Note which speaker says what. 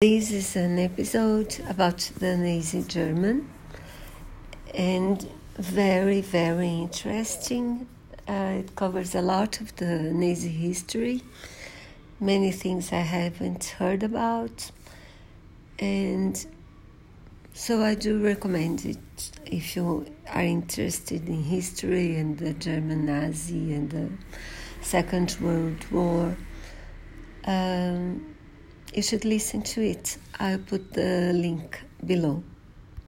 Speaker 1: This is an episode about the Nazi German and very, very interesting. Uh, it covers a lot of the Nazi history, many things I haven't heard about, and so I do recommend it if you are interested in history and the German Nazi and the Second World War. Um, you should listen to it. I'll put the link below.